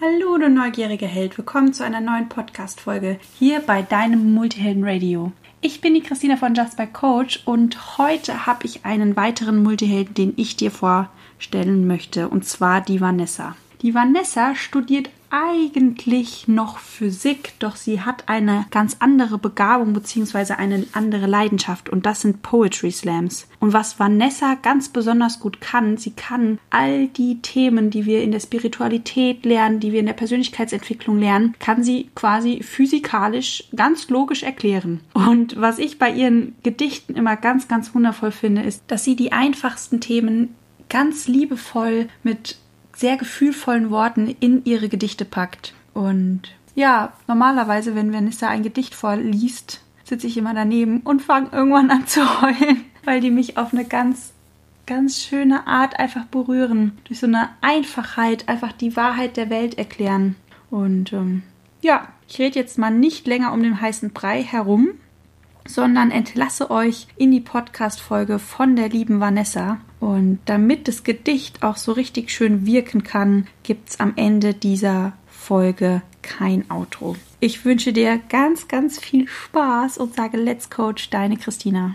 Hallo, du neugierige Held. Willkommen zu einer neuen Podcast-Folge hier bei deinem Multihelden Radio. Ich bin die Christina von Just by Coach und heute habe ich einen weiteren Multihelden, den ich dir vorstellen möchte, und zwar die Vanessa. Die Vanessa studiert eigentlich noch Physik, doch sie hat eine ganz andere Begabung bzw. eine andere Leidenschaft und das sind Poetry Slams. Und was Vanessa ganz besonders gut kann, sie kann all die Themen, die wir in der Spiritualität lernen, die wir in der Persönlichkeitsentwicklung lernen, kann sie quasi physikalisch ganz logisch erklären. Und was ich bei ihren Gedichten immer ganz, ganz wundervoll finde, ist, dass sie die einfachsten Themen ganz liebevoll mit sehr gefühlvollen Worten in ihre Gedichte packt. Und ja, normalerweise, wenn Vanessa ein Gedicht vorliest, sitze ich immer daneben und fange irgendwann an zu heulen, weil die mich auf eine ganz, ganz schöne Art einfach berühren. Durch so eine Einfachheit einfach die Wahrheit der Welt erklären. Und ähm, ja, ich rede jetzt mal nicht länger um den heißen Brei herum, sondern entlasse euch in die Podcast-Folge von der lieben Vanessa. Und damit das Gedicht auch so richtig schön wirken kann, gibt es am Ende dieser Folge kein Outro. Ich wünsche dir ganz, ganz viel Spaß und sage Let's Coach, deine Christina.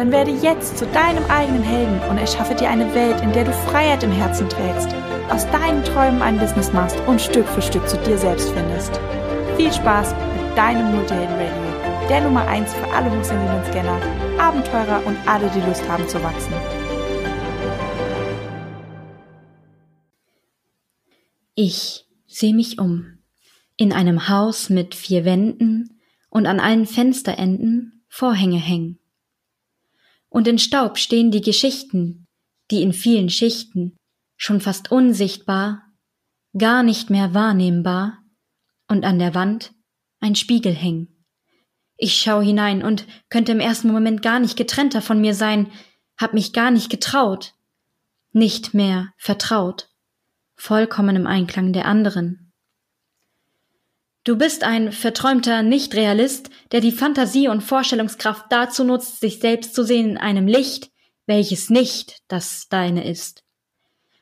Dann werde jetzt zu deinem eigenen Helden und erschaffe dir eine Welt, in der du Freiheit im Herzen trägst, aus deinen Träumen ein Business machst und Stück für Stück zu dir selbst findest. Viel Spaß mit deinem Multihelden Radio, der Nummer 1 für alle hochsensiblen Scanner, Abenteurer und alle, die Lust haben zu wachsen. Ich sehe mich um. In einem Haus mit vier Wänden und an allen Fensterenden Vorhänge hängen und in Staub stehen die Geschichten, die in vielen Schichten, schon fast unsichtbar, gar nicht mehr wahrnehmbar, und an der Wand ein Spiegel hängen. Ich schau hinein und könnte im ersten Moment gar nicht getrennter von mir sein, hab mich gar nicht getraut, nicht mehr vertraut, vollkommen im Einklang der anderen. Du bist ein verträumter Nichtrealist, der die Fantasie und Vorstellungskraft dazu nutzt, sich selbst zu sehen in einem Licht, welches nicht das deine ist.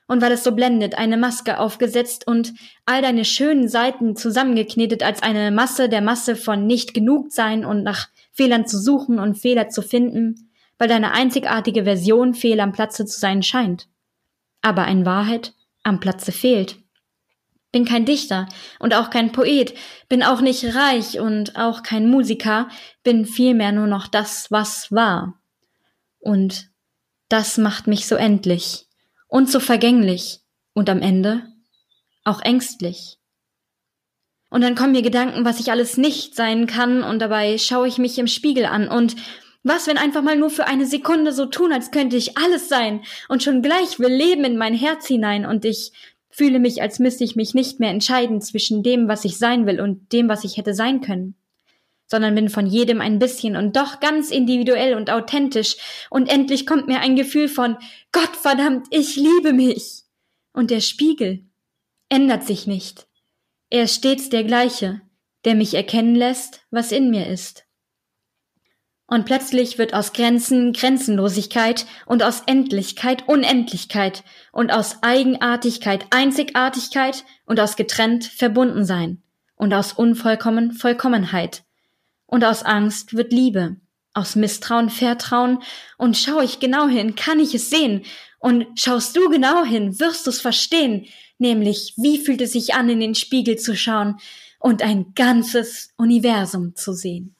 Und weil es so blendet, eine Maske aufgesetzt und all deine schönen Seiten zusammengeknetet als eine Masse der Masse von nicht genug sein und nach Fehlern zu suchen und Fehler zu finden, weil deine einzigartige Version fehl am Platze zu sein scheint. Aber in Wahrheit am Platze fehlt bin kein Dichter und auch kein Poet, bin auch nicht reich und auch kein Musiker, bin vielmehr nur noch das, was war. Und das macht mich so endlich und so vergänglich und am Ende auch ängstlich. Und dann kommen mir Gedanken, was ich alles nicht sein kann, und dabei schaue ich mich im Spiegel an und was, wenn einfach mal nur für eine Sekunde so tun, als könnte ich alles sein und schon gleich will Leben in mein Herz hinein und ich fühle mich, als müsste ich mich nicht mehr entscheiden zwischen dem, was ich sein will und dem, was ich hätte sein können, sondern bin von jedem ein bisschen und doch ganz individuell und authentisch und endlich kommt mir ein Gefühl von Gott verdammt, ich liebe mich. Und der Spiegel ändert sich nicht. Er ist stets der gleiche, der mich erkennen lässt, was in mir ist. Und plötzlich wird aus Grenzen Grenzenlosigkeit und aus Endlichkeit Unendlichkeit und aus Eigenartigkeit Einzigartigkeit und aus getrennt verbunden sein und aus Unvollkommen Vollkommenheit. Und aus Angst wird Liebe, aus Misstrauen Vertrauen und schau ich genau hin, kann ich es sehen und schaust du genau hin, wirst du's verstehen, nämlich wie fühlt es sich an, in den Spiegel zu schauen und ein ganzes Universum zu sehen.